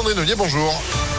Sandrine Ollier, bonjour.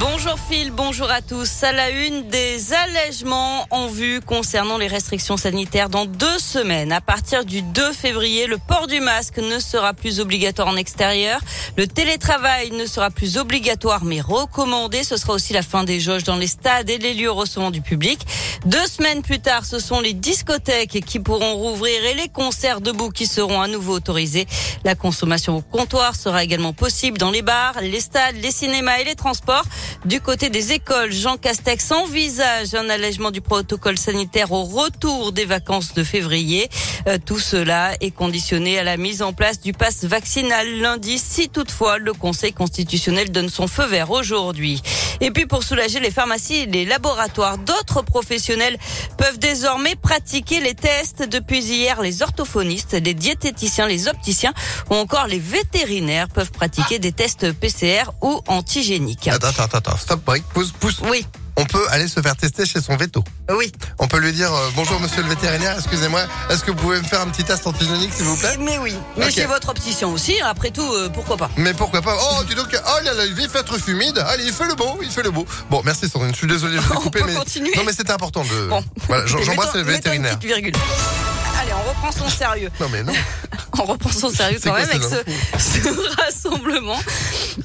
Bonjour Phil, bonjour à tous. À la une des allègements en vue concernant les restrictions sanitaires dans deux semaines. À partir du 2 février, le port du masque ne sera plus obligatoire en extérieur. Le télétravail ne sera plus obligatoire mais recommandé. Ce sera aussi la fin des jauges dans les stades et les lieux recevant du public. Deux semaines plus tard, ce sont les discothèques qui pourront rouvrir et les concerts debout qui seront à nouveau autorisés. La consommation au comptoir sera également possible dans les bars, les stades, les cinémas et les transports. Du côté des écoles, Jean Castex envisage un allègement du protocole sanitaire au retour des vacances de février. Euh, tout cela est conditionné à la mise en place du pass vaccinal lundi, si toutefois le Conseil constitutionnel donne son feu vert aujourd'hui. Et puis pour soulager les pharmacies et les laboratoires, d'autres professionnels peuvent désormais pratiquer les tests. Depuis hier, les orthophonistes, les diététiciens, les opticiens ou encore les vétérinaires peuvent pratiquer des tests PCR ou antigéniques. Attends, stop, break, pousse, pousse. Oui, On peut aller se faire tester chez son veto. oui. On peut lui dire euh, bonjour monsieur le vétérinaire, excusez-moi, est-ce que vous pouvez me faire un petit test antigénique s'il vous plaît? Mais oui. Mais Ok. chez votre opticien aussi, après tout, euh, pourquoi pas Mais pourquoi pas? Oh, dis donc, oh là là, il fait être humide. Allez, il fait le beau, il fait le beau. Bon, merci Sandrine, je suis désolé, je vais On couper, peut mais continuer. non, mais c'était important de. Bon. Voilà, j'en- Ok, j'embrasse mettons- les mettons une vétérinaires. petite virgule. Allez, on reprend son sérieux. Non mais non. On reprend son sérieux C'est quand quoi même avec ce rassemblement.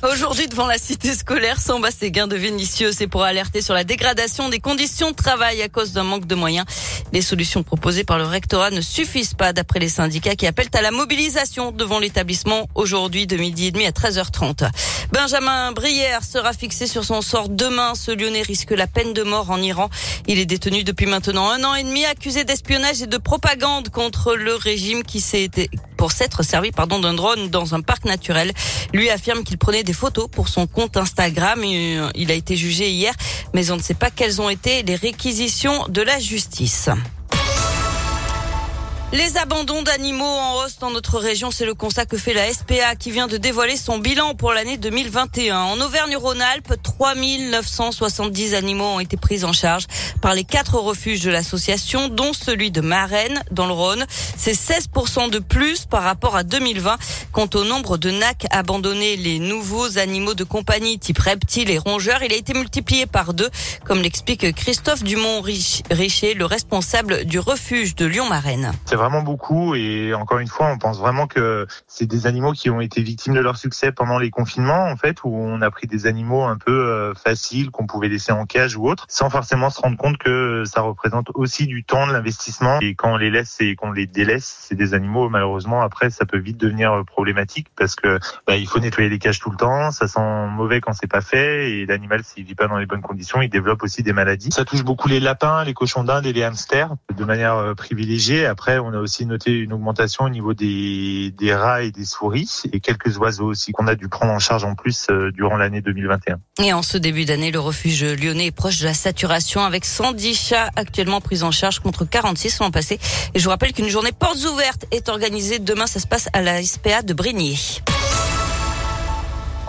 Aujourd'hui, devant la cité scolaire, Samba Séguin de Vénitieux, c'est pour alerter sur la dégradation des conditions de travail à cause d'un manque de moyens. Les solutions proposées par le rectorat ne suffisent pas d'après les syndicats qui appellent à la mobilisation devant l'établissement aujourd'hui de midi et demi à 13h30. Benjamin Brière sera fixé sur son sort demain. Ce Lyonnais risque la peine de mort en Iran. Il est détenu depuis maintenant un an et demi, accusé d'espionnage et de propagande contre le régime qui s'est pour s'être servi pardon d'un drone dans un parc naturel. Lui affirme qu'il prenait des photos pour son compte Instagram. Euh, Il a été jugé hier, mais on ne sait pas quelles ont été les réquisitions de la justice. Les abandons d'animaux en hausse dans notre région, c'est le constat que fait la SPA qui vient de dévoiler son bilan pour l'année 2021. En Auvergne-Rhône-Alpes, 3970 animaux ont été pris en charge par les quatre refuges de l'association, dont celui de Marennes dans le Rhône. C'est 16% de plus par rapport à 2020. Quant au nombre de NAC abandonnés, les nouveaux animaux de compagnie type reptiles et rongeurs, il a été multiplié par deux, comme l'explique Christophe Dumont-Richer, le responsable du refuge de Lyon-Marennes. Vraiment beaucoup et encore une fois, on pense vraiment que c'est des animaux qui ont été victimes de leur succès pendant les confinements, en fait, où on a pris des animaux un peu euh, faciles qu'on pouvait laisser en cage ou autre, sans forcément se rendre compte que ça représente aussi du temps, de l'investissement. Et quand on les laisse et qu'on les délaisse, c'est des animaux, malheureusement, après, ça peut vite devenir euh, problématique parce que bah, il faut nettoyer les cages tout le temps, ça sent mauvais quand c'est pas fait et l'animal, s'il vit pas dans les bonnes conditions, il développe aussi des maladies. Ça touche beaucoup les lapins, les cochons d'Inde et les hamsters de manière euh, privilégiée. Après, on a aussi noté une augmentation au niveau des, des rats et des souris et quelques oiseaux aussi qu'on a dû prendre en charge en plus euh, durant l'année 2021. Et en ce début d'année, le refuge lyonnais est proche de la saturation avec 110 chats actuellement pris en charge contre 46 l'an passé. Et je vous rappelle qu'une journée portes ouvertes est organisée. Demain, ça se passe à la SPA de Brigny.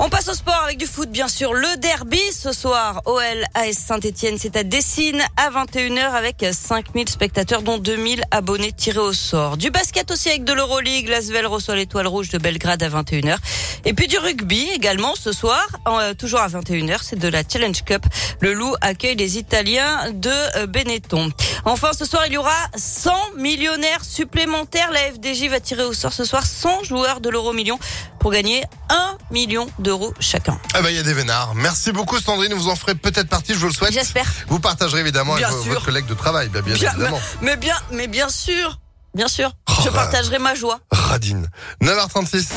On passe au sport avec du foot, bien sûr. Le derby ce soir, OL AS Saint-Etienne, c'est à Dessine à 21h avec 5000 spectateurs, dont 2000 abonnés tirés au sort. Du basket aussi avec de l'Euroleague. L'Asvel reçoit l'étoile rouge de Belgrade à 21h. Et puis du rugby également ce soir, euh, toujours à 21h, c'est de la Challenge Cup. Le Loup accueille les Italiens de euh, Benetton. Enfin, ce soir, il y aura 100 millionnaires supplémentaires. La FDJ va tirer au sort ce soir 100 joueurs de l'euro million pour gagner 1 million d'euros chacun. Ah bah il y a des vénards. Merci beaucoup Sandrine, vous en ferez peut-être partie, je vous le souhaite. J'espère. Vous partagerez évidemment Bien avec vos- sûr. votre collègue de travail, bien, bien Bien, évidemment. mais bien, mais bien sûr, bien sûr, Oh, je bah. partagerai ma joie. Radine. 9h36.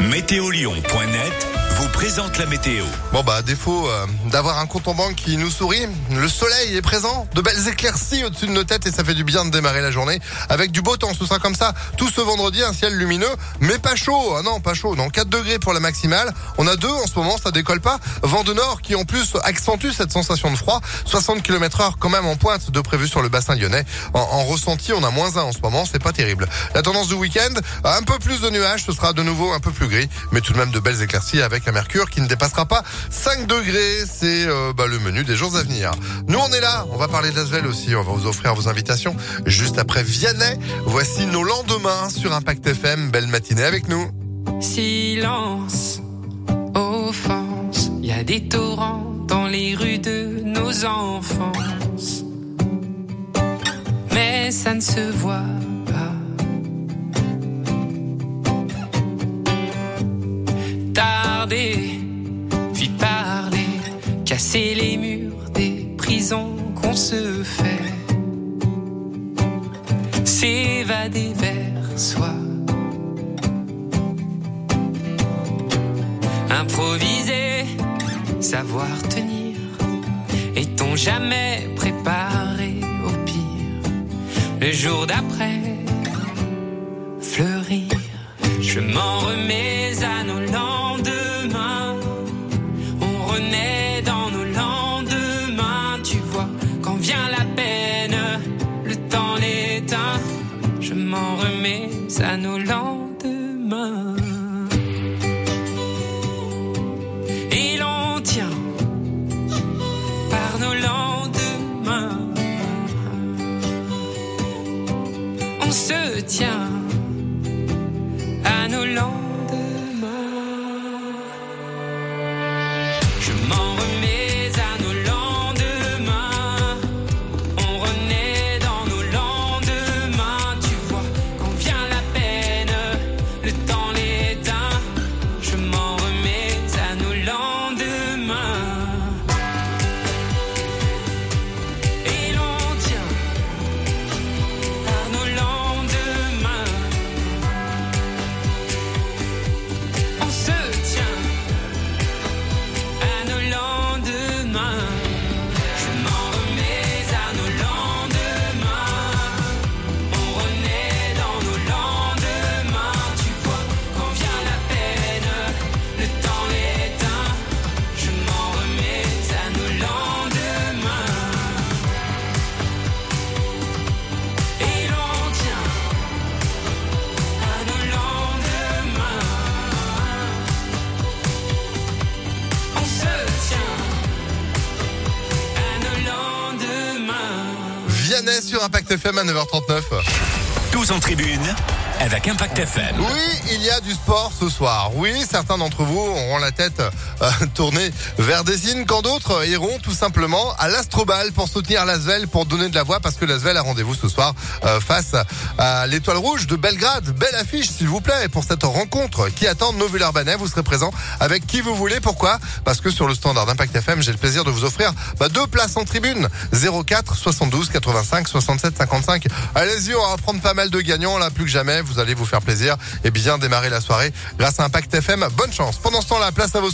Météolion.net vous présente la météo. Bon bah à défaut euh, d'avoir un compte en banque qui nous sourit, le soleil est présent, de belles éclaircies au-dessus de nos têtes et ça fait du bien de démarrer la journée avec du beau temps. Ce sera comme ça tout ce vendredi, un ciel lumineux, mais pas chaud. Ah non, pas chaud. Non, 4 degrés pour la maximale. On a deux en ce moment, ça décolle pas. Vent de nord qui en plus accentue cette sensation de froid. 60 km heure quand même en pointe de prévu sur le bassin lyonnais. En, en ressenti, on a moins 1 en ce moment, c'est pas terrible. La tendance du week-end, un peu plus de nuages, ce sera de nouveau un peu plus gris, mais tout de même de belles éclaircies avec un mercure qui ne dépassera pas 5 degrés. C'est euh, bah, le menu des jours à venir. Nous, on est là. On va parler d'Asvel aussi. On va vous offrir vos invitations juste après Vianney. Voici nos lendemains sur Impact FM. Belle matinée avec nous. Silence au a des torrents dans les rues de nos enfances. Mais ça ne se voit pas. Tarder, puis parler, casser les murs des prisons qu'on se fait. S'évader vers soi. Improviser, savoir tenir. Est-on jamais préparé au pire? Le jour d'après, fleurir. Je m'en remets à nos Je m'en remets Vianney sur Impact FM à 9h39. Tous en tribune avec Impact FM. Oui, il y a du sport ce soir. Oui, certains d'entre vous auront la tête euh, tournée vers Décines, quand d'autres iront tout simplement à l'Astrobal pour soutenir l'Asvel, pour donner de la voix, parce que l'Asvel a rendez-vous ce soir euh, face à l'Étoile Rouge de Belgrade. Belle affiche, s'il vous plaît, pour cette rencontre qui attend nos Villeurbanais. Vous serez présent avec qui vous voulez. Pourquoi? Parce que sur le standard d'Impact FM, j'ai le plaisir de vous offrir bah, deux places en tribune. 04 72 85 67 55. Allez-y, on va prendre pas mal de gagnants là, plus que jamais. Allez vous faire plaisir et bien démarrer la soirée grâce à Impact FM. Bonne chance. Pendant ce temps, la place à vos